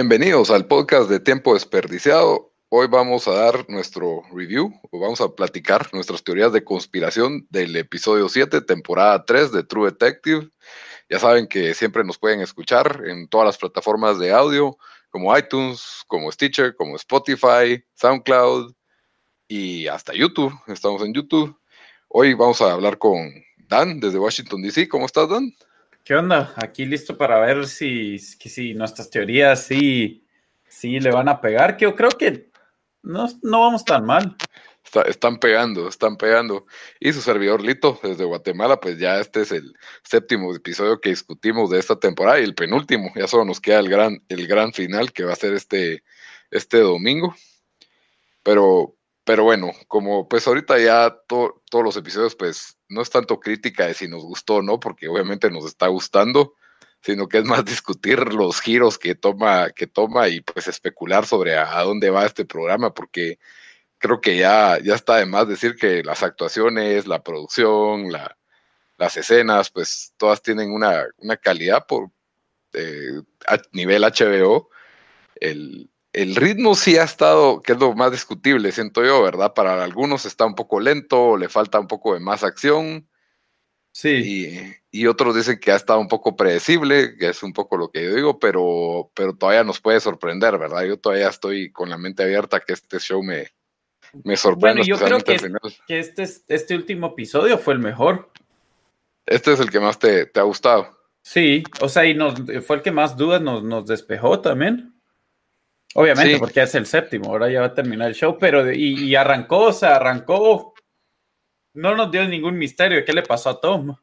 Bienvenidos al podcast de Tiempo Desperdiciado. Hoy vamos a dar nuestro review o vamos a platicar nuestras teorías de conspiración del episodio 7, temporada 3 de True Detective. Ya saben que siempre nos pueden escuchar en todas las plataformas de audio, como iTunes, como Stitcher, como Spotify, SoundCloud y hasta YouTube. Estamos en YouTube. Hoy vamos a hablar con Dan desde Washington, D.C. ¿Cómo estás, Dan? ¿Qué onda? Aquí listo para ver si, si nuestras teorías sí, sí le van a pegar, que yo creo que no, no vamos tan mal. están pegando, están pegando. Y su servidor Lito desde Guatemala, pues ya este es el séptimo episodio que discutimos de esta temporada y el penúltimo. Ya solo nos queda el gran, el gran final que va a ser este, este domingo. Pero, pero bueno, como pues ahorita ya todos los episodios, pues no es tanto crítica de si nos gustó o no, porque obviamente nos está gustando, sino que es más discutir los giros que toma, que toma y pues especular sobre a, dónde va este programa, porque creo que ya, ya está de más decir que las actuaciones, la producción, la, las escenas, pues todas tienen una, una calidad por eh, nivel HBO. El, el ritmo sí ha estado, que es lo más discutible, siento yo, ¿verdad? Para algunos está un poco lento, le falta un poco de más acción. Sí. Y, otros dicen que ha estado un poco predecible, que es un poco lo que yo digo, pero, pero todavía nos puede sorprender, ¿verdad? Yo todavía estoy con la mente abierta que este show me, me sorprende. Bueno, yo creo que, que este, este último episodio fue el mejor. Este es el que más te, te ha gustado. Sí, o sea, y nos, fue el que más dudas nos, nos despejó también. Obviamente, porque es el séptimo, ahora ya va a terminar el show, pero y, arrancó, o sea, arrancó. No nos dio ningún misterio. ¿Qué le pasó a Tom?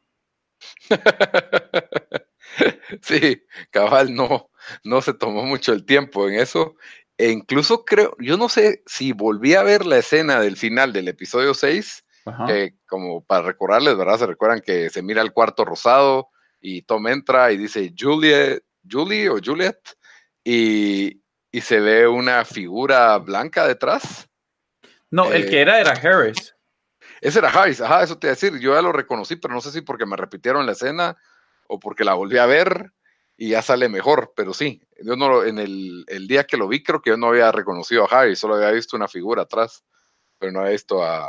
sí, cabal, no, no se tomó mucho el tiempo en eso. E incluso creo, yo no sé si volví a ver la escena del final del episodio 6, que como para recordarles, ¿verdad? Se recuerdan que se mira el cuarto rosado y Tom entra y dice Juliet, Julie o Juliet, y, y se ve una figura blanca detrás. No, el que eh, era era Harris. Ese era Harris, ajá, eso te iba a decir. Yo ya lo reconocí, pero no sé si porque me repitieron la escena o porque la volví a ver y ya sale mejor, pero sí, yo no en el, día que lo vi creo que yo no había reconocido a Harris, solo había visto una figura atrás, pero no había visto a,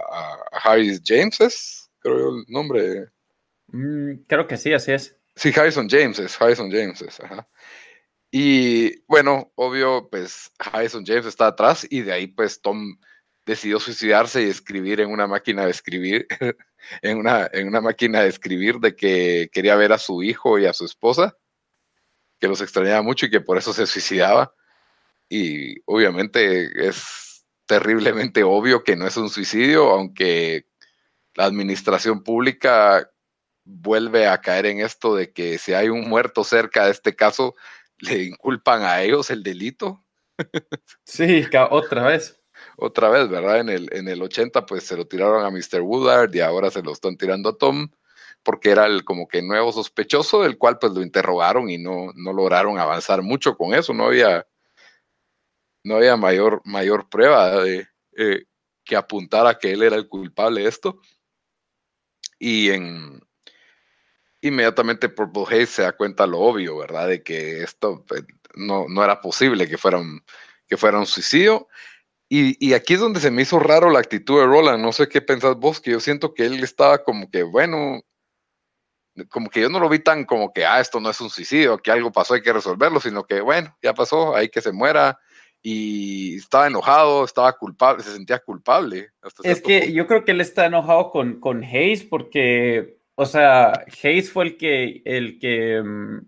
Harris James, ¿es? creo yo el nombre. Mm, creo que sí, así es. Sí, Harrison James es, Harrison James es, ajá. Y bueno, obvio, pues Harrison James está atrás y de ahí pues Tom decidió suicidarse y escribir en una máquina de escribir, en una, en una máquina de escribir de que quería ver a su hijo y a su esposa, que los extrañaba mucho y que por eso se suicidaba. Y obviamente es terriblemente obvio que no es un suicidio, aunque la administración pública vuelve a caer en esto de que si hay un muerto cerca de este caso, le inculpan a ellos el delito. Sí, otra vez. Otra vez, ¿verdad? En el, en el 80 pues se lo tiraron a Mr. Woodard y ahora se lo están tirando a Tom porque era el como que nuevo sospechoso del cual pues lo interrogaron y no, no lograron avanzar mucho con eso, no había, no había mayor, mayor prueba de, eh, que apuntara que él era el culpable de esto. Y en, inmediatamente Purple Haze se da cuenta lo obvio, ¿verdad? De que esto pues, no, no, era posible que fuera un, que fuera un suicidio. Y, y, aquí es donde se me hizo raro la actitud de Roland. No sé qué pensás vos, que yo siento que él estaba como que, bueno, como que yo no lo vi tan como que, ah, esto no es un suicidio, que algo pasó, hay que resolverlo, sino que, bueno, ya pasó, hay que se muera. Y estaba enojado, estaba culpable, se sentía culpable. es que yo creo que él está enojado con, con Hayes porque o sea, Hayes fue el que, el que mm,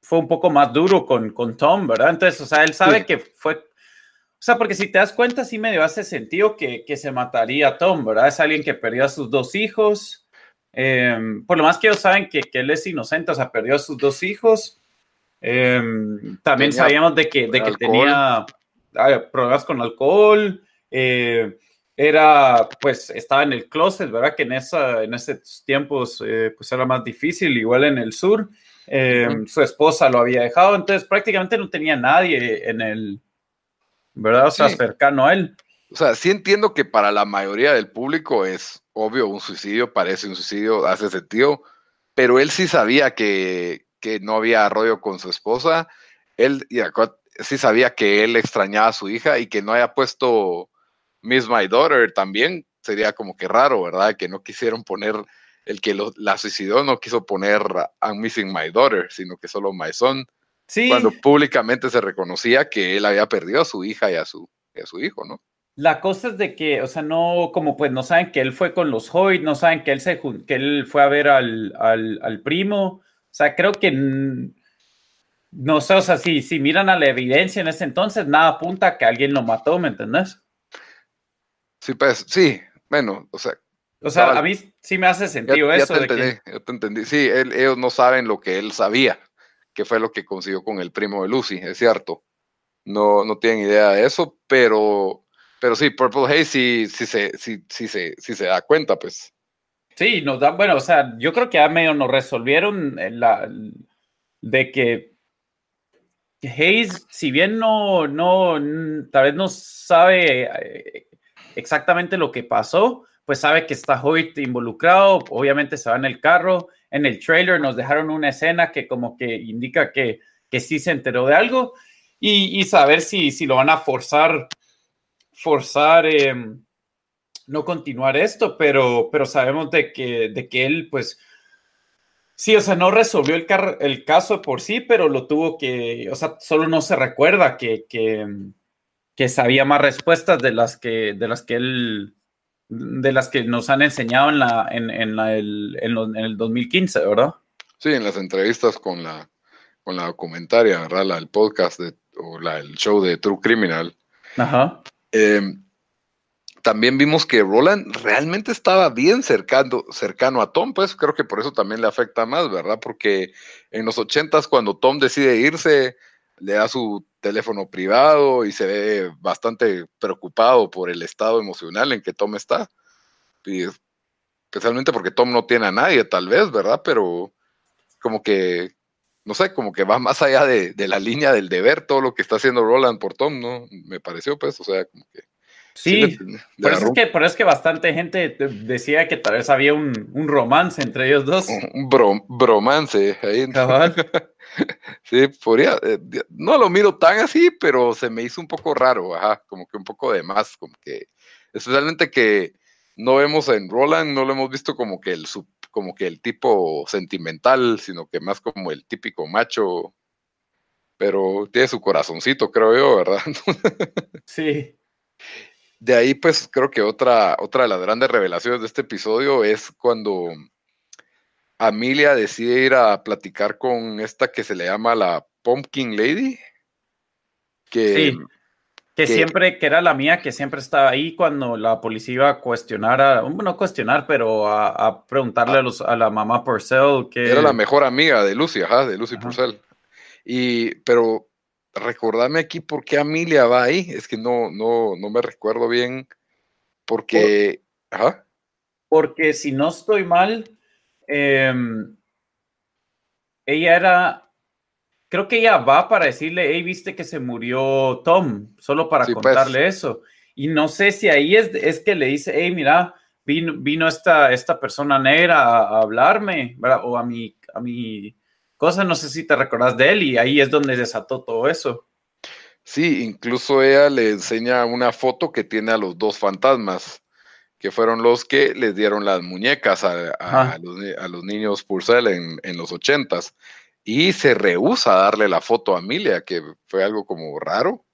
fue un poco más duro con, con Tom, ¿verdad? Entonces, o sea, él sabe que fue, o sea, porque si te das cuenta, sí medio hace sentido que, que se mataría a Tom, ¿verdad? Es alguien que perdió a sus dos hijos. Em, por lo más que ellos saben que, que, él es inocente, o sea, perdió a sus dos hijos. Em, también sabíamos de que, de que tenía problemas con alcohol. Eh, era, pues, estaba en el closet, ¿verdad? Que en, esa, en esos tiempos, eh, pues, era más difícil, igual en el sur. Em, su esposa lo había dejado, entonces prácticamente no tenía nadie en el, ¿verdad? O sea, cercano a él. O sea, sí entiendo que para la mayoría del público es obvio un suicidio, parece un suicidio, hace sentido, pero él sí sabía que, que no había rollo con su esposa. Él sí sabía que él extrañaba a su hija y que no haya puesto Miss My Daughter también sería como que raro, ¿verdad? Que no quisieron poner el que la suicidó no quiso poner I'm missing my daughter, sino que solo my son. Sí. Cuando públicamente se reconocía que él había perdido a su hija y a su, a su hijo, ¿no? La cosa es de que, o sea, no, como pues no saben que él fue con los Hoyt, no saben que él, se, que él fue a ver al, al, primo. O sea, creo que no sé, o sea, si, si miran a la evidencia en ese entonces, nada apunta a que alguien lo mató, ¿me entendés? Sí, pues, sí, bueno, o sea, o sea, a mí sí me hace sentido eso. Ya te entendí, ya te entendí. Sí, ellos no saben lo que él sabía, que fue lo que consiguió con el primo de Lucy, es cierto. No, no tienen idea de eso, pero, pero sí, Purple Haze sí, sí, se, sí, sí, se, sí se da cuenta, pues. Sí, nos da, bueno, o sea, yo creo que ya medio nos resolvieron la, de que Hayes, si bien no, no, tal vez no sabe eh, exactamente lo que pasó, pues sabe que está Hoyt involucrado, obviamente se va en el carro, en el trailer nos dejaron una escena que como que indica que, que sí se enteró de algo y, saber si, si lo van a forzar, forzar, em, no continuar esto, pero, pero sabemos de que, de que él pues... Sí, o sea, no resolvió el, el caso por sí, pero lo tuvo que, o sea, solo no se recuerda que, que, que sabía más respuestas de las que, de las que él de las que nos han enseñado en, la, en, en, la, el, en, el 2015, ¿verdad? Sí, en las entrevistas con la, con la documentaria, ¿verdad? La, el podcast de, o la, el show de True Criminal. Ajá. Em, también vimos que Roland realmente estaba bien cercano, cercano a Tom, pues creo que por eso también le afecta más, ¿verdad? Porque en los ochentas, cuando Tom decide irse, le da su teléfono privado y se ve bastante preocupado por el estado emocional en que Tom está. Y especialmente porque Tom no tiene a nadie, tal vez, ¿verdad? Pero como que, no sé, como que va más allá de, la línea del deber todo lo que está haciendo Roland por Tom, ¿no? Me pareció, pues, o sea, como que... Sí, por, eso es que, por, eso es que, bastante gente decía que tal vez había un, romance entre ellos dos. Un bromance ahí. sí, podría, eh, no lo miro tan así, pero se me hizo un poco raro, ajá, como que un poco de más, como que, especialmente que no vemos en Roland, no lo hemos visto como que el como que el tipo sentimental, sino que más como el típico macho, pero tiene su corazoncito, creo yo, ¿verdad? sí. De ahí, pues, creo que otra, otra de las grandes revelaciones de este episodio es cuando Amelia decide ir a platicar con esta que se le llama la Pumpkin Lady. Que, sí, que, siempre, que era la mía, que siempre estaba ahí cuando la policía iba a cuestionar, a, no cuestionar, pero a, preguntarle a, los, a, la mamá Purcell que... Era la mejor amiga de Lucy, ajá, de Lucy Purcell. Y, pero recordame aquí por qué Amelia va ahí, es que no, no, no me recuerdo bien, porque... ajá. Porque si no estoy mal, Em, ella era, creo que ella va para decirle, hey, viste que se murió Tom, solo para pues. contarle eso. Y no sé si ahí es, es que le dice, hey, mira, vino, vino esta, esta persona negra a, hablarme, o a mi, a mi cosa, no sé si te recordás de él, y ahí es donde desató todo eso. Sí, incluso ella le enseña una foto que tiene a los dos fantasmas que fueron los que les dieron las muñecas a, los, niños Purcell en, en los ochentas. Y se rehúsa a darle la foto a Amelia, que fue algo como raro,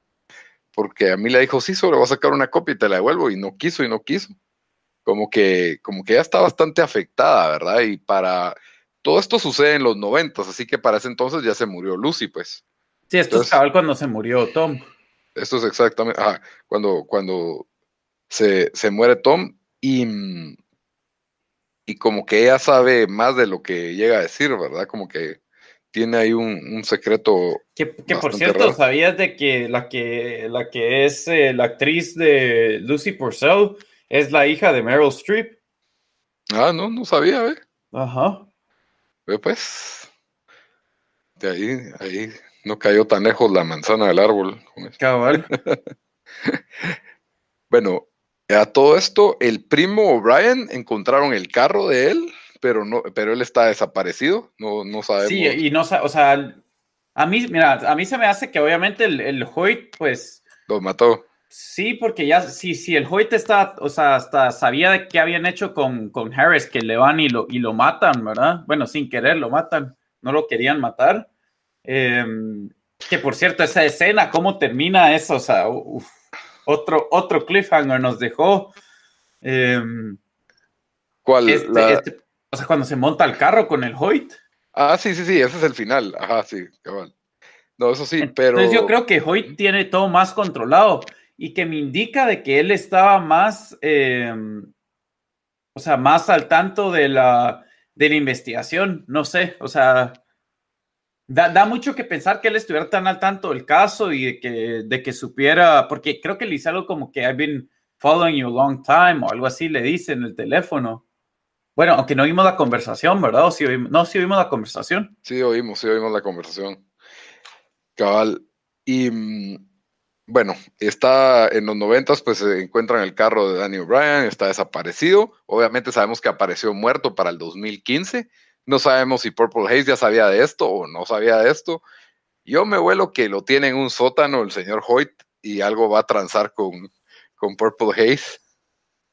porque Amelia dijo, sí, solo voy a sacar una copia y te la devuelvo, y no quiso y no quiso. Como que, como que ya está bastante afectada, ¿verdad? Y para... Todo esto sucede en los noventas, así que para ese entonces ya se murió Lucy, pues. Sí, esto es cabal cuando se murió Tom. Esto es exactamente, cuando, cuando se, se muere Tom y, y como que ella sabe más de lo que llega a decir, ¿verdad? Como que tiene ahí un, secreto. Que, por cierto, ¿sabías de que la que, la que es eh, la actriz de Lucy Purcell es la hija de Meryl Streep? Ah, no, no sabía, ¿ve? Ajá. Ve pues. De ahí, ahí no cayó tan lejos la manzana del árbol. Cabal. bueno, a todo esto, el primo O'Brien encontraron el carro de él pero no, pero él está desaparecido, no, no sabemos. Sí, y no, o sea, a mí, mira, a mí se me hace que obviamente el, el Hoyt, pues. Lo mató. Sí, porque ya, sí, sí, el Hoyt está, o sea, hasta sabía de qué habían hecho con, con Harris, que le van y lo, y lo matan, ¿verdad? Bueno, sin querer lo matan, no lo querían matar. Em, que por cierto, esa escena, ¿cómo termina eso? O sea, otro, otro cliffhanger nos dejó. Em, ¿Cuál? Este, este o sea, cuando se monta el carro con el Hoyt. Ah, sí, sí, sí, ese es el final. Ajá, sí, cabal. No, eso sí, pero. Entonces yo creo que Hoyt tiene todo más controlado y que me indica de que él estaba más, em, o sea, más al tanto de la, de la investigación. No sé, o sea, da, mucho que pensar que él estuviera tan al tanto del caso y de que, de que supiera, porque creo que le hice algo como que I've been following you a long time o algo así le dice en el teléfono. Bueno, aunque no oímos la conversación, ¿verdad? sí oímos? No, sí oímos la conversación. Sí oímos, sí oímos la conversación. Cabal. Y mm, bueno, está en los noventas, pues se encuentran el carro de Danny O'Brien, está desaparecido. Obviamente sabemos que apareció muerto para el 2015. No sabemos si Purple Haze ya sabía de esto o no sabía de esto. Yo me vuelo que lo tiene en un sótano el señor Hoyt y algo va a transar con, con Purple Haze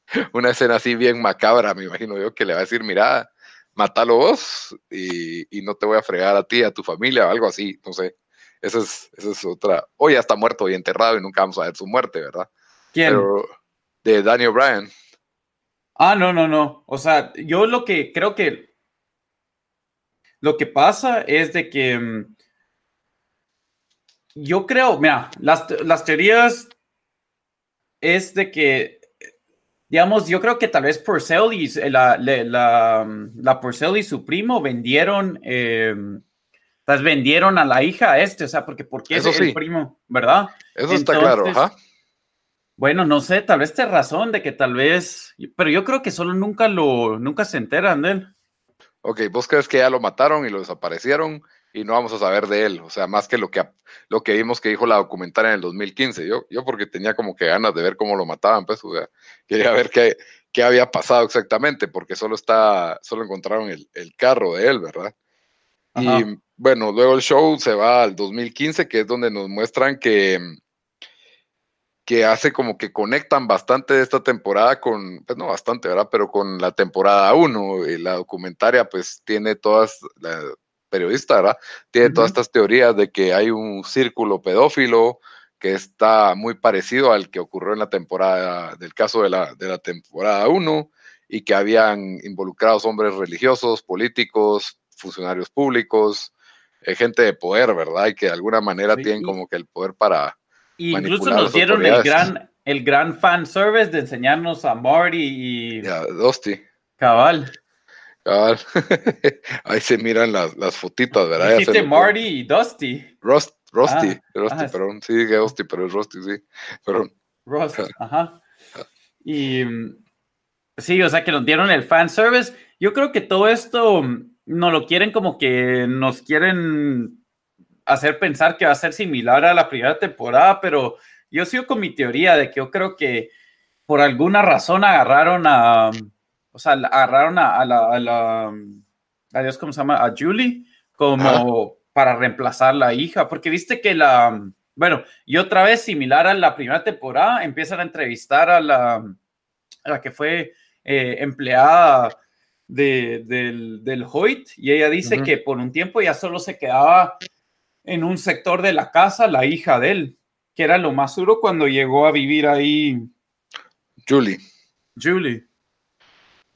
una escena así bien macabra, me imagino yo, que le va a decir, mira, matalo vos y, no te voy a fregar a ti, a tu familia, o algo así, no sé. Esa es, esa es otra. Hoy ya está muerto y enterrado y nunca vamos a ver su muerte, ¿verdad? ¿Quién? de Daniel Bryan. Ah, no, no, no. O sea, yo lo que creo que lo que pasa es de que mm, yo creo, mira, las, las teorías es de que digamos, yo creo que tal vez Purcell y la, la, la Purcell y su primo vendieron, eh, pues vendieron a la hija a este, o sea, porque porque es el primo, ¿verdad? Eso está claro, ajá. Bueno, no sé, tal vez te razón de que tal vez, pero yo creo que solo nunca lo, nunca se enteran de él. Ok, vos crees que ya lo mataron y lo desaparecieron y no vamos a saber de él, o sea, más que lo que, lo que vimos que dijo la documentaria en el 2015. Yo, yo porque tenía como que ganas de ver cómo lo mataban, pues, o sea, quería ver qué, qué había pasado exactamente, porque solo está, solo encontraron el, el carro de él, ¿verdad? Y bueno, luego el show se va al 2015, que es donde nos muestran que, que hace como que conectan bastante de esta temporada con, pues no bastante, ¿verdad? Pero con la temporada 1, y la documentaria pues tiene todas, periodista, ¿verdad? Tiene todas estas teorías de que hay un círculo pedófilo que está muy parecido al que ocurrió en la temporada, del caso de la, de la temporada 1, y que habían involucrados hombres religiosos, políticos, funcionarios públicos, eh, gente de poder, ¿verdad? Y que de alguna manera tienen como que el poder para... incluso nos dieron el gran, el gran fan service de enseñarnos a Marty y... Ya, Dusty. Cabal. Ahí se miran las, las fotitos, ¿verdad? Dijiste Marty y Dusty. Rust, Rusty, ah, Rusty, perdón. Sí, dije Dusty, pero es Rusty, sí. Perdón. Rust, ajá. Y sí, o sea que nos dieron el fan service. Yo creo que todo esto no lo quieren como que nos quieren hacer pensar que va a ser similar a la primera temporada, pero yo sigo con mi teoría de que yo creo que por alguna razón agarraron a o sea, agarraron a, la, a la, a Dios, ¿cómo se llama? A Julie, como para reemplazar la hija, porque viste que la, bueno, y otra vez similar a la primera temporada, empiezan a entrevistar a la, a la que fue eh, empleada de, del, del Hoyt, y ella dice que por un tiempo ya solo se quedaba en un sector de la casa la hija de él, que era lo más duro cuando llegó a vivir ahí. Julie. Julie.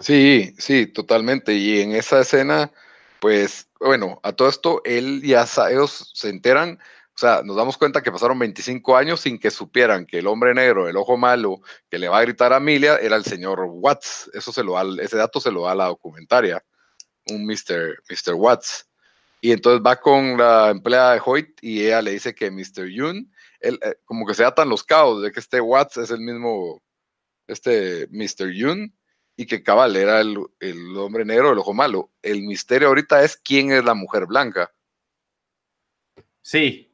Sí, sí, totalmente. Y en esa escena, pues, bueno, a todo esto, él ya ellos se enteran, o sea, nos damos cuenta que pasaron 25 años sin que supieran que el hombre negro, el ojo malo, que le va a gritar a Amelia, era el señor Watts. Eso se lo da, ese dato se lo da la documentaria, un Mr. Mr. Watts. Y entonces va con la empleada de Hoyt y ella le dice que Mr. Yoon, él, eh, como que se atan los cabos de que este Watts es el mismo, este Mr. Yoon, y que cabal era el, el hombre negro, el ojo malo. El misterio ahorita es quién es la mujer blanca. Sí,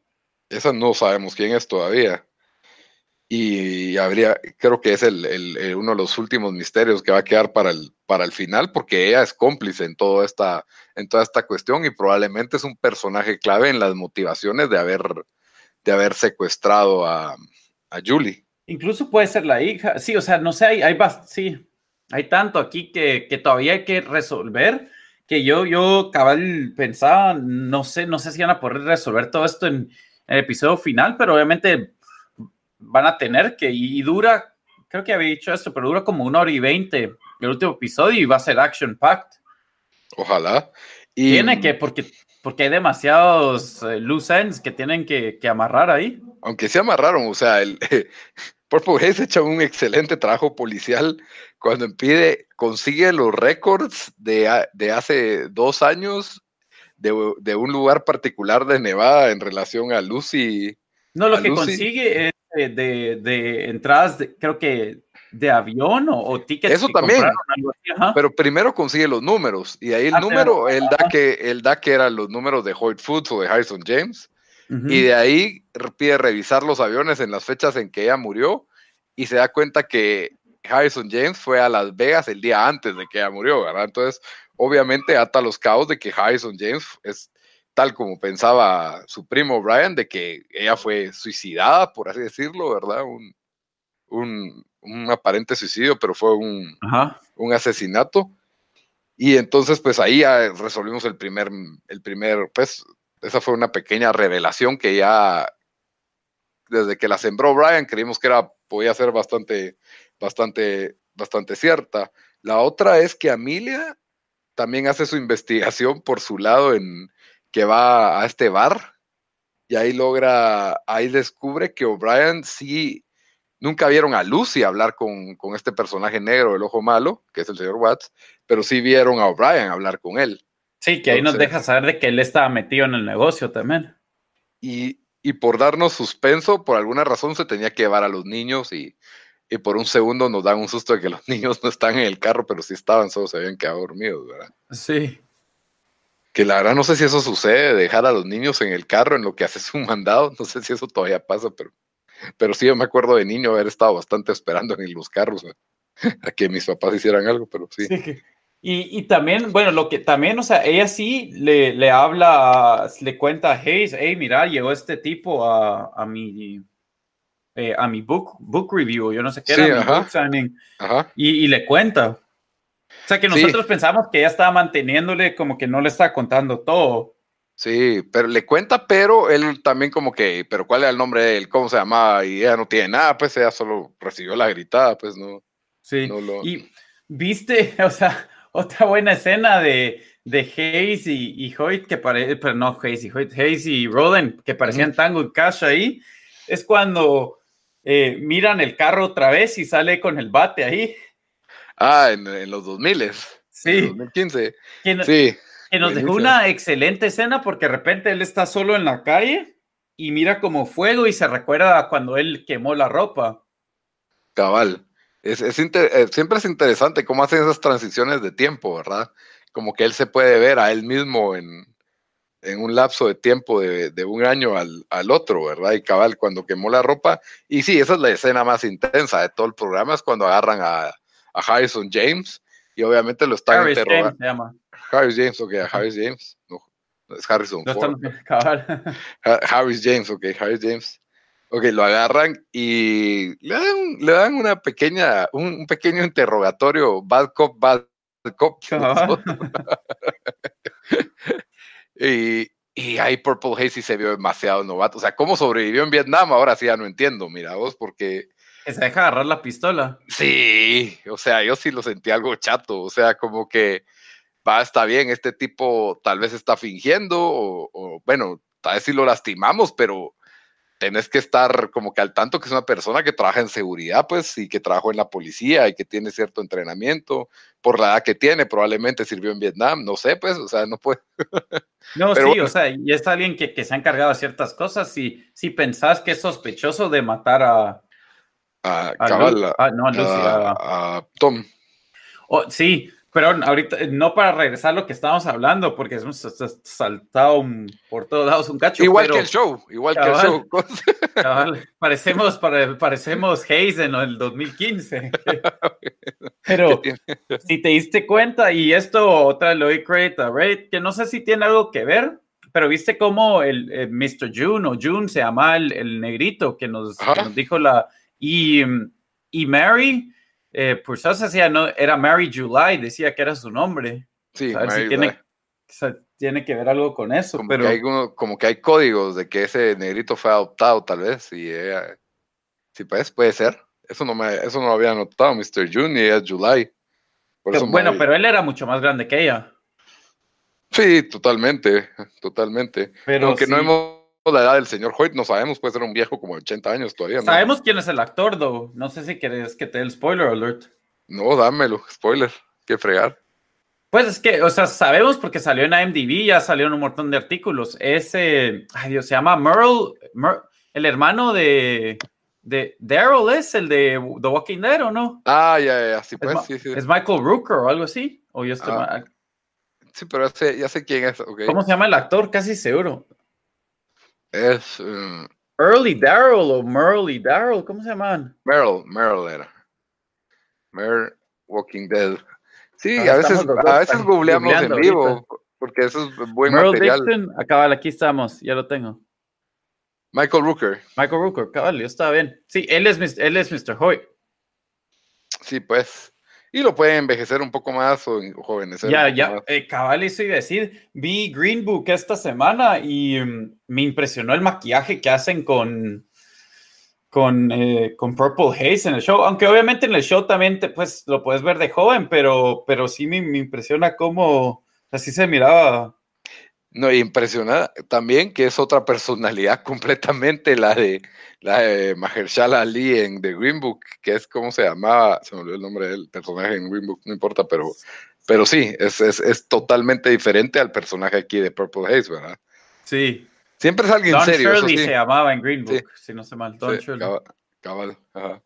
esa no sabemos quién es todavía. Y habría, creo que es el, uno de los últimos misterios que va a quedar para el, para el final, porque ella es cómplice en, todo esta, en toda esta cuestión y probablemente es un personaje clave en las motivaciones de haber, de haber secuestrado a, a Julie. Incluso puede ser la hija. Sí, o sea, no sé, hay, hay, sí, hay tanto aquí que, que todavía hay que resolver que yo, yo cabal pensaba, no sé, no sé si van a poder resolver todo esto en, el episodio final, pero obviamente van a tener que, y dura, creo que había dicho esto, pero dura como una hora y veinte el último episodio y va a ser action packed. Ojalá. Y, Tiene que, porque, porque hay demasiados eh, loose ends que tienen que, amarrar ahí. Aunque se amarraron, o sea, el Purple Haze hecho un excelente trabajo policial cuando impide, consigue los récords de, de hace dos años de, un lugar particular de Nevada en relación a Lucy. No, lo que consigue es de, entradas, creo que de avión o, tickets. Eso también. pero primero consigue los números y ahí el ah, número, él, da que, él da que eran los números de Hoyt Foods o de Harrison James. Y de ahí pide revisar los aviones en las fechas en que ella murió y se da cuenta que Harrison James fue a Las Vegas el día antes de que ella murió, ¿verdad? Entonces, obviamente ata los cabos de que Harrison James es tal como pensaba su primo Brian, de que ella fue suicidada, por así decirlo, ¿verdad? Un, un, aparente suicidio, pero fue un, un, asesinato. Y entonces, pues ahí ya resolvimos el primer, el primer, pues, esa fue una pequeña revelación que ya, desde que la sembró Brian, creímos que era, podía ser bastante, bastante, bastante cierta. La otra es que Amelia también hace su investigación por su lado en que va a este bar y ahí logra, ahí descubre que O'Brien sí, nunca vieron a Lucy hablar con, este personaje negro, el ojo malo, que es el señor Watts, pero sí vieron a O'Brien hablar con él. Sí, que ahí nos deja saber de que él estaba metido en el negocio también. Y, y por darnos suspenso, por alguna razón se tenía que llevar a los niños y y por un segundo nos dan un susto de que los niños no están en el carro, pero sí estaban, solo se habían quedado dormidos, ¿verdad? Sí. Que la verdad no sé si eso sucede, dejar a los niños en el carro en lo que haces un mandado, no sé si eso todavía pasa, pero, pero sí yo me acuerdo de niño haber estado bastante esperando en los carros a que mis papás hicieran algo, pero sí. Y, y, también, bueno, lo que también, o sea, ella sí le, le habla, le cuenta a Hayes, hey, mira, llegó este tipo a, a mi eh, a mi book, book review, yo no sé qué era, mi book signing, Y, le cuenta. O sea que nosotros pensamos que ella estaba manteniéndole como que no le estaba contando todo. Sí, pero le cuenta, pero él también como que, pero ¿cuál era el nombre de él? ¿Cómo se llamaba? Y ella no tiene nada, pues ella solo recibió la gritada, pues no. Sí, y viste, o sea, otra buena escena de, de Hayes y, y Hoyt, que parece, pero no Hayes y Hoyt, Hayes y Roden, que parecían Tango y Cash ahí, es cuando eh, miran el carro otra vez y sale con el bate ahí. Ah, en, los 2000 Sí. 2015. Que, sí. Que nos dejó una excelente escena porque de repente él está solo en la calle y mira como fuego y se recuerda cuando él quemó la ropa. Cabal. Es, es eh, siempre es interesante cómo hacen esas transiciones de tiempo, ¿verdad? Como que él se puede ver a él mismo en, en un lapso de tiempo de, un año al, otro, ¿verdad? Y cabal, cuando quemó la ropa, y sí, esa es la escena más intensa de todo el programa, es cuando agarran a, Harrison James, y obviamente lo están Harris James se llama. Harris James, ok, Harris James, no, es Harrison Ford. Harris James, ok, Harris James. Ok, lo agarran y le dan, le dan una pequeña, un, pequeño interrogatorio, bad cop, bad cop. Y, y ahí Purple Haze se vio demasiado novato. O sea, ¿cómo sobrevivió en Vietnam? Ahora sí ya no entiendo, mira vos, porque... Se deja agarrar la pistola. Sí, o sea, yo sí lo sentí algo chato. O sea, como que va, está bien, este tipo tal vez está fingiendo, o, bueno, tal vez si lo lastimamos, pero tenés que estar como que al tanto que es una persona que trabaja en seguridad, pues, y que trabajó en la policía y que tiene cierto entrenamiento, por la edad que tiene, probablemente sirvió en Vietnam, no sé, pues, o sea, no puede. no, sí, o sea, y es alguien que, que, se ha encargado de ciertas cosas, y si pensás que es sospechoso de matar a... A, cabal, a, no, a, Tom. Oh, sí, pero ahorita, no para regresar a lo que estábamos hablando, porque hemos saltado por todos lados un cacho. Igual que el show, igual que el show. parecemos, parecemos Hayes en el 2015. pero si te diste cuenta, y esto otra lo doy credit a que no sé si tiene algo que ver, pero viste cómo el, Mr. June o June se llama el, negrito que nos, que nos, dijo la. Y, y Mary eh, eso hacía, no, era Mary July, decía que era su nombre. Sí, si tiene, tiene, que ver algo con eso. Como, pero... que hay como que hay códigos de que ese negrito fue adoptado, tal vez. Y sí, pues, puede ser. Eso no, me, eso no lo había notado, Mr. June, y es July. bueno, pero él era mucho más grande que ella. Sí, totalmente, totalmente. Pero Aunque no hemos la edad del señor Hoyt, no sabemos, puede ser un viejo como 80 años todavía. ¿no? Sabemos quién es el actor, though. No sé si quieres que te dé el spoiler alert. No, dámelo, spoiler, qué fregar. Pues es que, o sea, sabemos porque salió en IMDb, ya salió en un montón de artículos. Ese, ay Dios, se llama Merle, el hermano de, de Daryl, ¿es el de The Walking Dead o no? Ah, ya, ya, sí, pues, es, sí, sí. ¿Es Michael Rooker o algo así? ¿O yo estoy ah, mal? Sí, pero ya sé, quién es. Okay. ¿Cómo se llama el actor? Casi seguro. Es. Uh, Early Daryl o Merly Daryl, ¿cómo se llaman? Merle, Merle era. Merle Walking Dead. Sí, a veces, a veces googleamos en vivo, porque eso es buen Merle material. Dixon, acá, aquí estamos, ya lo tengo. Michael Rooker. Michael Rooker, cabal, está bien. Sí, él es, él es Mr. Hoy. Sí, pues y lo puede envejecer un poco más o jovenecer. Ya, ya, eh, cabal, eso iba a decir. Vi Green Book esta semana y mm, me impresionó el maquillaje que hacen con, con, eh, con Purple Haze en el show. Aunque obviamente en el show también te, pues, lo puedes ver de joven, pero, pero sí me, me impresiona cómo así se miraba no, impresiona también que es otra personalidad completamente la de la de Mahershala Ali en The Green Book, que es como se llamaba, se me olvidó el nombre del personaje en Green Book, no importa, pero, pero sí, es, es, es totalmente diferente al personaje aquí de Purple Haze, ¿verdad? Sí. Siempre es alguien Don serio. Shirley se llamaba en Green Book, si no se mal. Don Shirley. Cabal, ajá.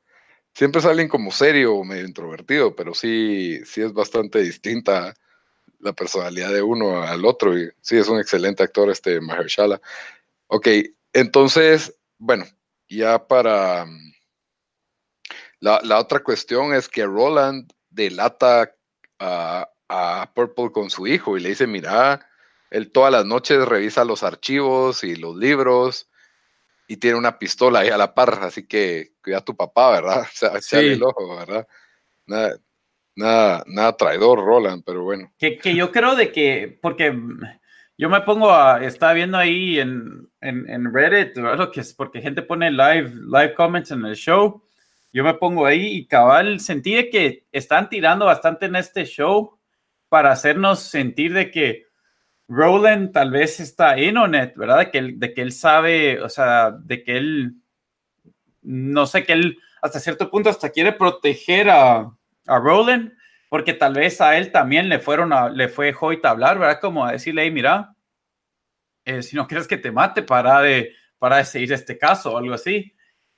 Siempre es alguien como serio o medio introvertido, pero sí, sí es bastante distinta la personalidad de uno al otro. Y sí, es un excelente actor este Mahershala. Ok, entonces, bueno, ya para... Mm, la, la otra cuestión es que Roland delata a, a, Purple con su hijo y le dice, mira, él todas las noches revisa los archivos y los libros y tiene una pistola ahí a la par, así que cuida a tu papá, ¿verdad? O sea, el ojo, ¿verdad? Nada, nada, nada traidor, Roland, pero bueno. Que, que, yo creo de que, porque yo me pongo a, estaba viendo ahí en, en, en Reddit, lo que es porque gente pone live, live comments en el show, yo me pongo ahí y cabal, sentí que están tirando bastante en este show para hacernos sentir de que Roland tal vez está en Onet, ¿verdad? De que, él, de que él sabe, o sea, de que él, no sé, que él hasta cierto punto hasta quiere proteger a, a Roland, porque tal vez a él también le fueron a, le fue Hoyt a hablar, ¿verdad? Como a decirle, hey, mira, eh, si no quieres que te mate, para de, para de seguir este caso o algo así.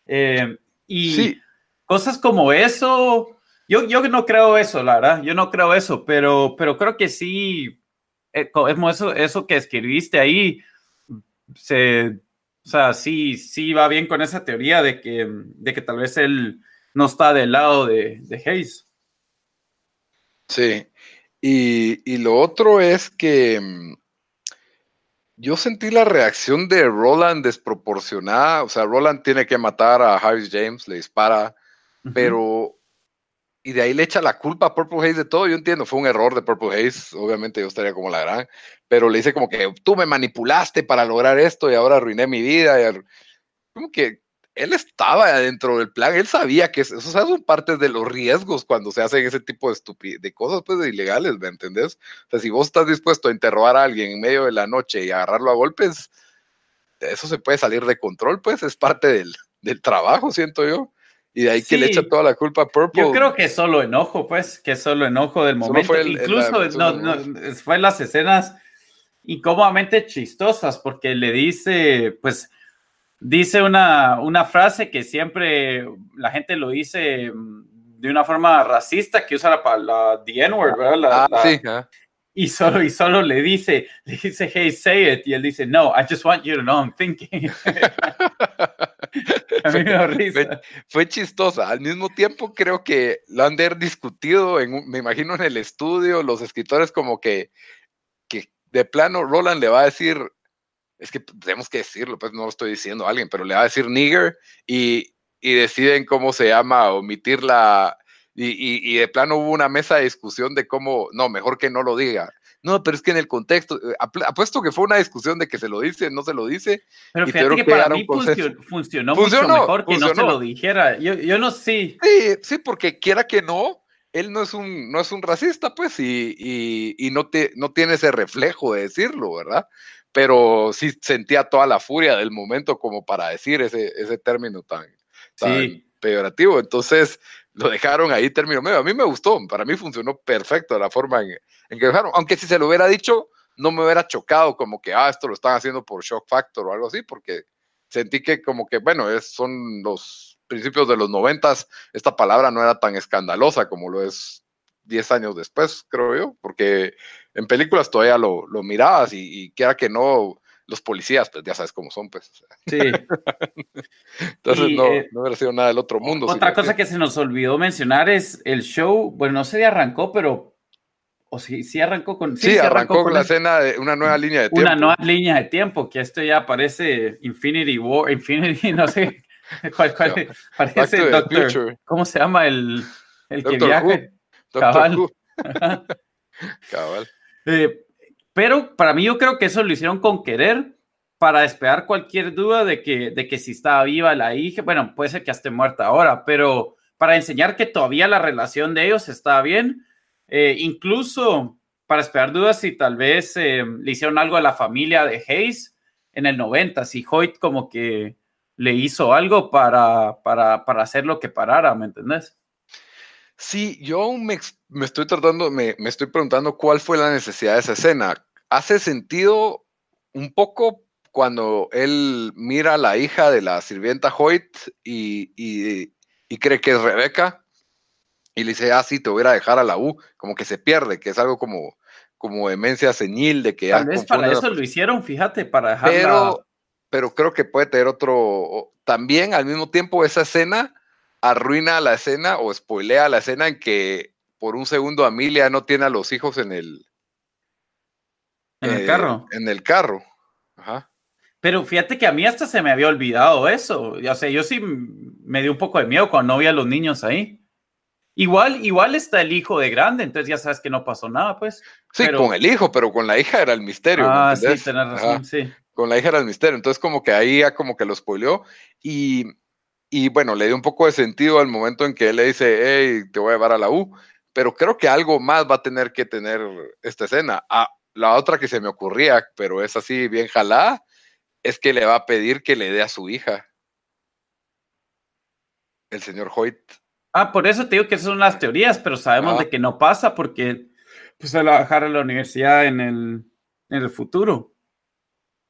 Eh, y cosas como eso, yo, yo no creo eso, la verdad, yo no creo eso, pero, pero creo que sí, eh, eso, eso que escribiste ahí, se, o sea, sí, sí va bien con esa teoría de que, de que tal vez él no está del lado de, de Hayes. Sí, y, lo otro es que mm, yo sentí la reacción de Roland desproporcionada, o sea, Roland tiene que matar a Harris James, le dispara, pero y de ahí le echa la culpa a Purple Haze de todo. Yo entiendo, fue un error de Purple Haze. Obviamente yo estaría como la gran, pero le dice como que tú me manipulaste para lograr esto y ahora arruiné mi vida. Y como que él estaba dentro del plan, él sabía que eso son parte de los riesgos cuando se hacen ese tipo de, de cosas pues, de ilegales, ¿me entendés? O sea, si vos estás dispuesto a interrogar a alguien en medio de la noche y agarrarlo a golpes, eso se puede salir de control, pues es parte del, del trabajo, siento yo. Y de ahí que le echa toda la culpa a Purple. Yo creo que solo enojo, pues, que solo enojo del momento. Incluso no, no, fue las escenas incómodamente chistosas, porque le dice, pues, dice una, una frase que siempre la gente lo dice de una forma racista, que usa la, la the N-word, ¿verdad? ah, sí, y solo, y solo le dice, le dice, hey, say it, y él dice, no, I just want you to know I'm thinking. A mí me risa. Fue, chistosa. Al mismo tiempo, creo que lo han de discutido, en, me imagino en el estudio, los escritores como que, que de plano Roland le va a decir, es que tenemos que decirlo, pues no lo estoy diciendo a alguien, pero le va a decir nigger y, y deciden cómo se llama, omitir la, y, de plano hubo una mesa de discusión de cómo, no, mejor que no lo diga. No, pero es que en el contexto, eh, apuesto que fue una discusión de que se lo dice, no se lo dice. Pero fíjate que para mí funcionó, mucho mejor que no se lo dijera. Yo, yo no sé. Sí, sí, porque quiera que no, él no es un, no es un racista, pues, y, y, no, te, no tiene ese reflejo de decirlo, ¿verdad? Pero sí sentía toda la furia del momento como para decir ese, ese término tan, tan peyorativo. Entonces, lo dejaron ahí término medio. A mí me gustó, para mí funcionó perfecto la forma en, que dejaron, aunque si se lo hubiera dicho, no me hubiera chocado como que, ah, esto lo están haciendo por shock factor o algo así, porque sentí que como que, bueno, es, son los principios de los noventas, esta palabra no era tan escandalosa como lo es diez años después, creo yo, porque en películas todavía lo, lo mirabas y, y quiera que no, los policías, pues ya sabes cómo son, pues. Sí. Entonces no, eh, no hubiera sido nada del otro mundo. Otra cosa que... se nos olvidó mencionar es el show, bueno, no sé si arrancó, pero o si sí, arrancó con. Sí, arrancó, con la escena de una nueva línea de tiempo. Una nueva línea de tiempo, que esto ya parece Infinity War, Infinity, no sé cuál, cuál parece Doctor. ¿Cómo se llama el, el que viaja? Cabal. Cabal. Eh, pero para mí yo creo que eso lo hicieron con querer para despegar cualquier duda de que, de que si estaba viva la hija, bueno, puede ser que esté muerta ahora, pero para enseñar que todavía la relación de ellos está bien, eh, incluso para despegar dudas si tal vez eh, le hicieron algo a la familia de Hayes en el 90, si Hoyt como que le hizo algo para, para, para hacer lo que parara, ¿me entendés? Sí, yo aún me, estoy tratando, me, me, estoy preguntando cuál fue la necesidad de esa escena. Hace sentido un poco cuando él mira a la hija de la sirvienta Hoyt y, y, cree que es Rebeca y le dice, ah, sí, te voy a dejar a la U, como que se pierde, que es algo como, como demencia senil de que... Tal vez para eso lo hicieron, fíjate, para dejarla... Pero, pero creo que puede tener otro... También al mismo tiempo esa escena arruina la escena o spoilea la escena en que por un segundo Amelia no tiene a los hijos en el... En el carro. En el carro. Ajá. Pero fíjate que a mí hasta se me había olvidado eso. O sea, yo sí me dio un poco de miedo cuando no vi a los niños ahí. Igual, igual está el hijo de grande, entonces ya sabes que no pasó nada, pues. Sí, con el hijo, pero con la hija era el misterio. Ah, sí, tenés razón, sí. Con la hija era el misterio. Entonces, como que ahí ya como que lo spoileó. Y y bueno, le dio un poco de sentido al momento en que él le dice, hey, te voy a llevar a la U, pero creo que algo más va a tener que tener esta escena. Ah, la otra que se me ocurría, pero es así bien jalada, es que le va a pedir que le dé a su hija. El señor Hoyt. Ah, por eso te digo que esas son las teorías, pero sabemos de que no pasa porque pues se va a dejar a la universidad en el, en el futuro.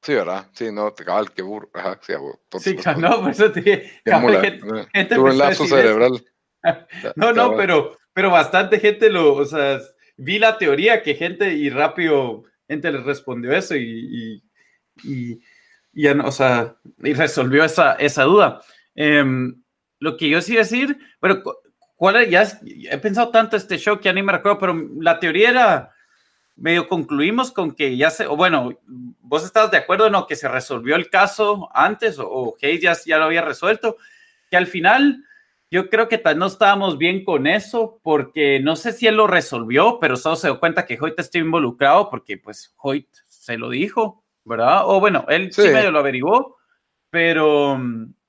Sí, ¿verdad? Sí, no, te cabal, qué burro. Ajá, sí, sí no, por eso te dije. Tuve un lapso cerebral. no, no, pero, pero bastante gente lo, o sea, vi la teoría que gente y rápido gente le respondió eso y, y, y, o sea, y resolvió esa, esa duda. Em, lo que yo sí decir, bueno, ¿cuál ya he pensado tanto este show que ya ni me recuerdo, pero la teoría era medio concluimos con que ya se, o bueno, vos estás de acuerdo no que se resolvió el caso antes o, Hayes ya, ya, lo había resuelto, que al final yo creo que no estábamos bien con eso porque no sé si él lo resolvió, pero solo se dio cuenta que Hoyt está involucrado porque pues Hoyt se lo dijo, ¿verdad? O bueno, él sí, medio lo averiguó, pero...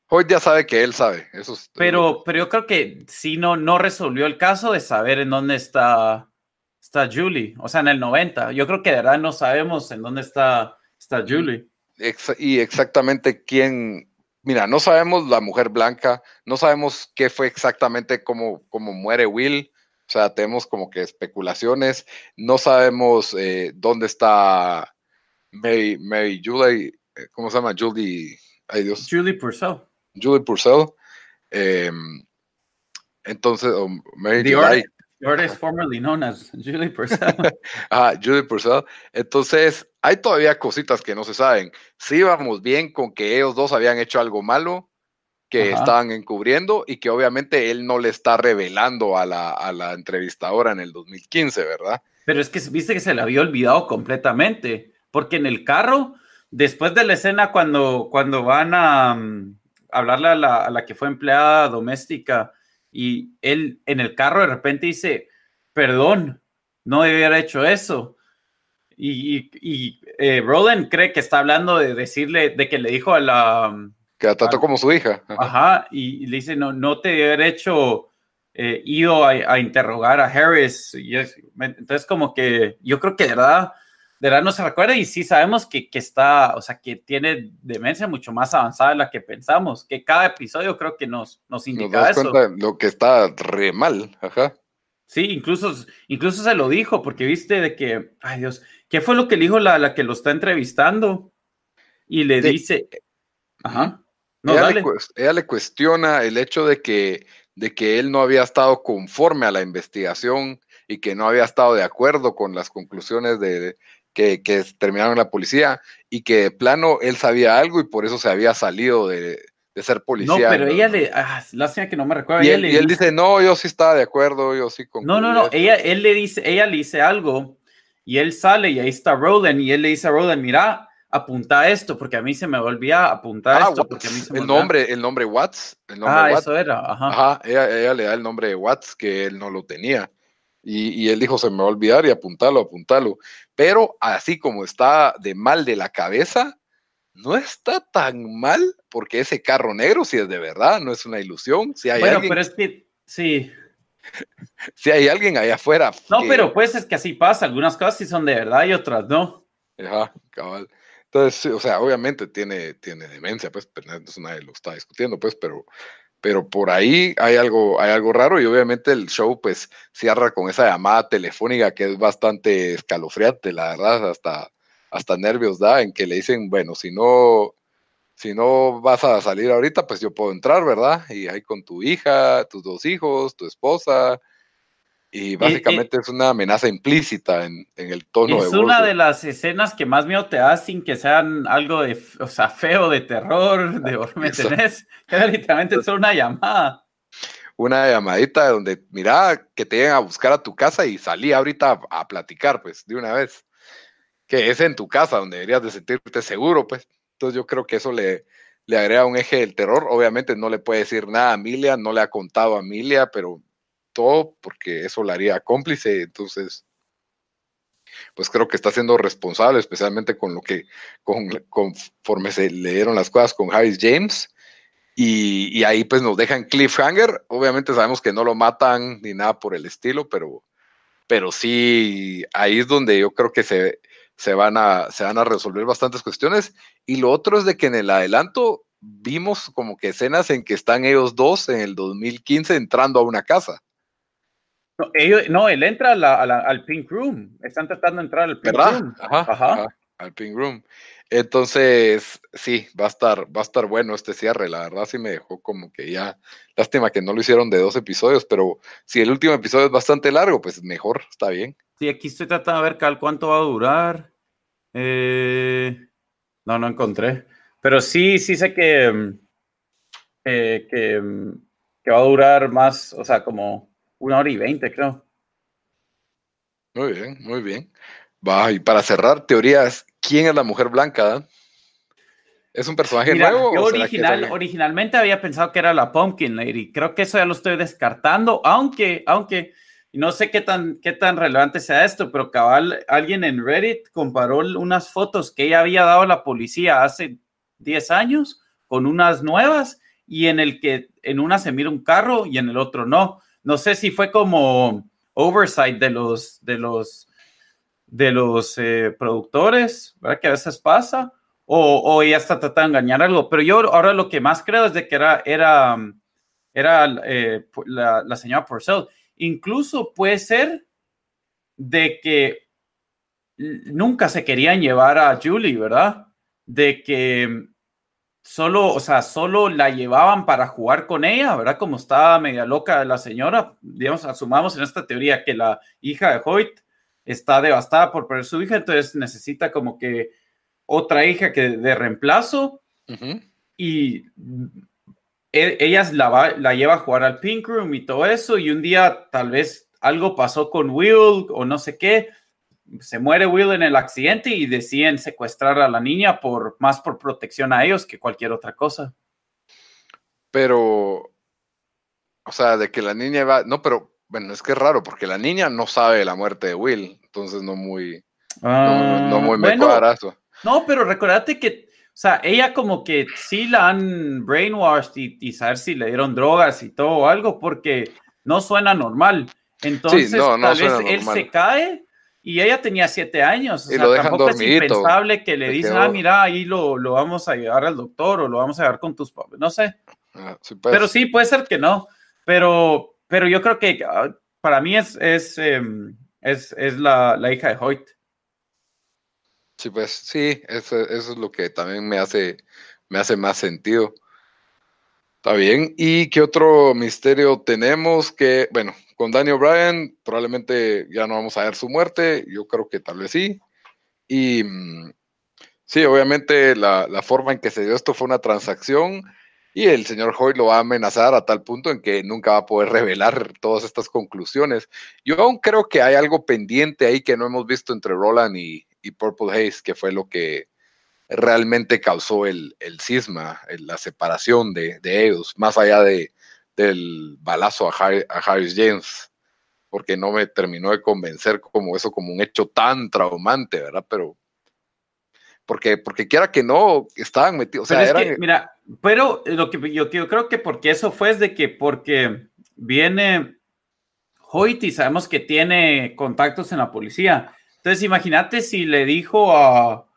Hoyt ya sabe que él sabe, eso pero, pero yo creo que sí no, no resolvió el caso de saber en dónde está está Julie, o sea, en el 90. Yo creo que de verdad no sabemos en dónde está, está Julie. y exactamente quién, mira, no sabemos la mujer blanca, no sabemos qué fue exactamente cómo, cómo muere Will, o sea, tenemos como que especulaciones, no sabemos eh, dónde está Mary, Mary Julie, eh, ¿cómo se llama? Julie, ay Dios. Julie Purcell. Julie Purcell. Em, entonces, Mary Artist formerly known as Julie Purcell. ah, Julie Purcell. Entonces, hay todavía cositas que no se saben. Sí vamos bien con que ellos dos habían hecho algo malo, que estaban encubriendo y que obviamente él no le está revelando a la, a la entrevistadora en el 2015, ¿verdad? Pero es que viste que se le había olvidado completamente, porque en el carro, después de la escena cuando, cuando van a, mm, hablarle a la, a la que fue empleada doméstica y él en el carro de repente dice, perdón, no debía haber hecho eso. Y, y, eh, Roland cree que está hablando de decirle, de que le dijo a la... Que la trató como su hija. Ajá, y, le dice, no, no te debe haber hecho, eh, ido a, interrogar a Harris. Y entonces como que yo creo que de verdad, de verdad no se recuerda y sí sabemos que, que, está, o sea, que tiene demencia mucho más avanzada de la que pensamos, que cada episodio creo que nos, nos indica eso. lo que está re mal, ajá. Sí, incluso, incluso se lo dijo, porque viste de que, ay Dios, ¿qué fue lo que le dijo la, la que lo está entrevistando? Y le dice, ajá. No, ella, Le, ella, Le, cuestiona el hecho de que, de que él no había estado conforme a la investigación y que no había estado de acuerdo con las conclusiones de, que, que terminaron la policía y que de plano él sabía algo y por eso se había salido de, de ser policía. No, pero ella le, ah, lástima que no me recuerda. Y, él, dice, no, yo sí estaba de acuerdo, yo sí con. No, no, no, ella, él le dice, ella le dice algo y él sale y ahí está Roland y él le dice a Roland, mira, apunta esto porque a mí se me volvía apuntar ah, esto porque a mí se el nombre, el nombre Watts, el nombre ah, eso era, ajá. Ajá, ella, ella, le da el nombre de Watts que él no lo tenía. Y, y, él dijo, se me va a olvidar y apuntarlo, apuntarlo. Pero así como está de mal de la cabeza, no está tan mal porque ese carro negro si es de verdad, no es una ilusión. Si hay bueno, alguien, pero es que sí. si hay alguien allá afuera. No, pero pues es que así pasa. Algunas cosas sí son de verdad y otras no. Ajá, cabal. Entonces, o sea, obviamente tiene, tiene demencia, pues, pero nadie lo está discutiendo, pues, pero, pero por ahí hay algo, hay algo raro y obviamente el show, pues, cierra con esa llamada telefónica que es bastante escalofriante, la verdad, hasta hasta nervios da en que le dicen, bueno, si no, si no vas a salir ahorita, pues yo puedo entrar, ¿verdad? Y ahí con tu hija, tus dos hijos, tu esposa. Y básicamente es una amenaza implícita en, el tono es de Es una de las escenas que más miedo te da sin que sean algo de, o sea, feo, de terror, de ¿me tenés? literalmente es una llamada. Una llamadita donde, mira, que te lleguen a buscar a tu casa y salí ahorita a platicar, pues, de una vez que es en tu casa donde deberías de sentirte seguro, pues. Entonces yo creo que eso le, le agrega un eje del terror. Obviamente no le puede decir nada a Emilia, no le ha contado a Emilia, pero todo porque eso la haría cómplice. Entonces, pues creo que está siendo responsable, especialmente con lo que, con, conforme se le dieron las cosas con Harris James. Y, y, ahí pues nos dejan cliffhanger. Obviamente sabemos que no lo matan ni nada por el estilo, pero, pero sí, ahí es donde yo creo que se, se van, a, se van a resolver bastantes cuestiones. Y lo otro es de que en el adelanto vimos como que escenas en que están ellos dos en el 2015 entrando a una casa. No, ellos, no él entra al Pink Room. Están tratando de entrar al Pink Room. Ajá, al Pink Room. Entonces, sí, va a estar, va a estar bueno este cierre. La verdad sí me dejó como que ya, lástima que no lo hicieron de dos episodios, pero si el último episodio es bastante largo, pues mejor, está bien. Sí, aquí estoy tratando de ver Cal cuánto va a durar. Eh, no, no encontré. Pero sí, sí sé que, mm, que, que, va a durar más, o sea, como una hora y veinte, creo. Muy bien, muy bien. Va, y para cerrar, teorías, ¿quién es la mujer blanca? ¿Es un personaje nuevo? Yo original, originalmente había pensado que era la Pumpkin Lady. Creo que eso ya lo estoy descartando, aunque, aunque no sé qué tan, qué tan relevante sea esto, pero cabal, alguien en Reddit comparó unas fotos que ella había dado a la policía hace 10 años con unas nuevas y en el que en una se mira un carro y en el otro no. No sé si fue como oversight de los, de los, de los eh, productores, ¿verdad? Que a veces pasa, o, ella está tratando de engañar algo. Pero yo ahora lo que más creo es de que era, era, era eh, la, la, señora Purcell. Incluso puede ser de que nunca se querían llevar a Julie, ¿verdad? De que solo, o sea, solo la llevaban para jugar con ella, ¿verdad? Como estaba media loca la señora, digamos, asumamos en esta teoría que la hija de Hoyt está devastada por perder su hija, entonces necesita como que otra hija que de reemplazo y e, ella la, la lleva a jugar al Pink Room y todo eso y un día tal vez algo pasó con Will o no sé qué, se muere Will en el accidente y deciden secuestrar a la niña por más por protección a ellos que cualquier otra cosa. Pero, o sea, de que la niña va, no, pero bueno, es que es raro porque la niña no sabe la muerte de Will, entonces no muy, no, ah, muy me cuadra eso. No, pero recordate que, o sea, ella como que sí la han brainwashed y, y saber si le dieron drogas y todo o algo porque no suena normal. Entonces, tal vez él se cae y ella tenía siete años. O y sea, tampoco es impensable que le dicen, ah, mira, ahí lo, lo, vamos a llevar al doctor o lo vamos a llevar con tus papás. No sé. Ah, sí, pues. Pero sí, puede ser que no. Pero, pero yo creo que ah, para mí es, es, em, es, es la, la, hija de Hoyt. Sí, pues sí, eso, eso, es lo que también me hace, me hace más sentido. Está bien. ¿Y qué otro misterio tenemos? Que, bueno, con Daniel Bryan probablemente ya no vamos a ver su muerte, yo creo que tal vez sí. Y mm, sí, obviamente la, forma en que se dio esto fue una transacción y el señor Hoy lo va a amenazar a tal punto en que nunca va a poder revelar todas estas conclusiones. Yo aún creo que hay algo pendiente ahí que no hemos visto entre Roland y, Purple Haze, que fue lo que realmente causó el, el cisma, la separación de, de ellos, más allá de, del balazo a, Harris James, porque no me terminó de convencer como eso, como un hecho tan traumante, ¿verdad? Pero porque, porque quiera que no, estaban metidos. O sea, mira, pero lo que yo, creo que porque eso fue es de que porque viene Hoyt y sabemos que tiene contactos en la policía. Entonces, imagínate si le dijo a,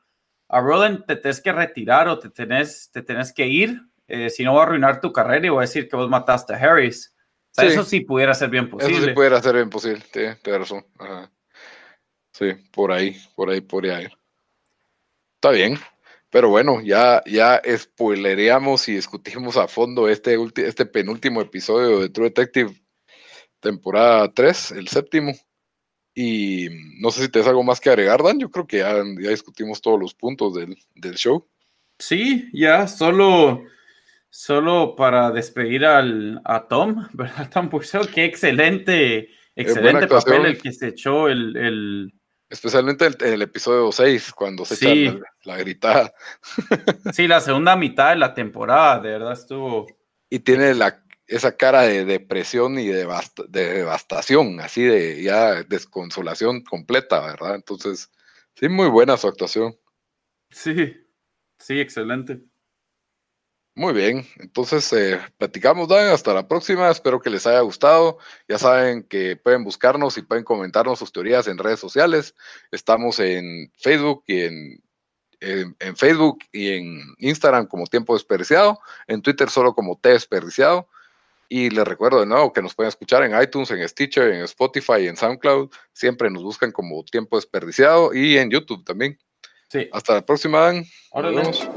a Roland, te tienes que retirar o te tenés, te tenés que ir eh, si no voy a arruinar tu carrera y voy a decir que vos mataste a Harris. Eso sí pudiera ser bien posible. Eso sí pudiera ser bien posible, tienes razón. Sí, por ahí, por ahí podría ir. Está bien. Pero bueno, ya, ya spoileríamos y discutimos a fondo este, este penúltimo episodio de True Detective, temporada 3, el séptimo. Y no sé si te algo más que agregar, Dan. Yo creo que ya, ya discutimos todos los puntos del, del show. Sí, ya, solo Solo para despedir al, a Tom, ¿verdad? Tom Purcell, qué excelente, excelente papel el que se echó el... Especialmente en el, episodio 6, cuando se echa la, gritada. Sí, la segunda mitad de la temporada, de verdad estuvo... Y tiene la, esa cara de depresión y de, de devastación, así de ya desconsolación completa, ¿verdad? Entonces, sí, muy buena su actuación. Sí, sí, excelente. Muy bien, entonces eh, platicamos, Dan, hasta la próxima, espero que les haya gustado, ya saben que pueden buscarnos y pueden comentarnos sus teorías en redes sociales, estamos en Facebook y en, en, Facebook y en Instagram como Tiempo Desperdiciado, en Twitter solo como T Desperdiciado, y les recuerdo de nuevo que nos pueden escuchar en iTunes, en Stitcher, en Spotify y en SoundCloud, siempre nos buscan como Tiempo Desperdiciado y en YouTube también. Sí. Hasta la próxima, Dan. Vemos.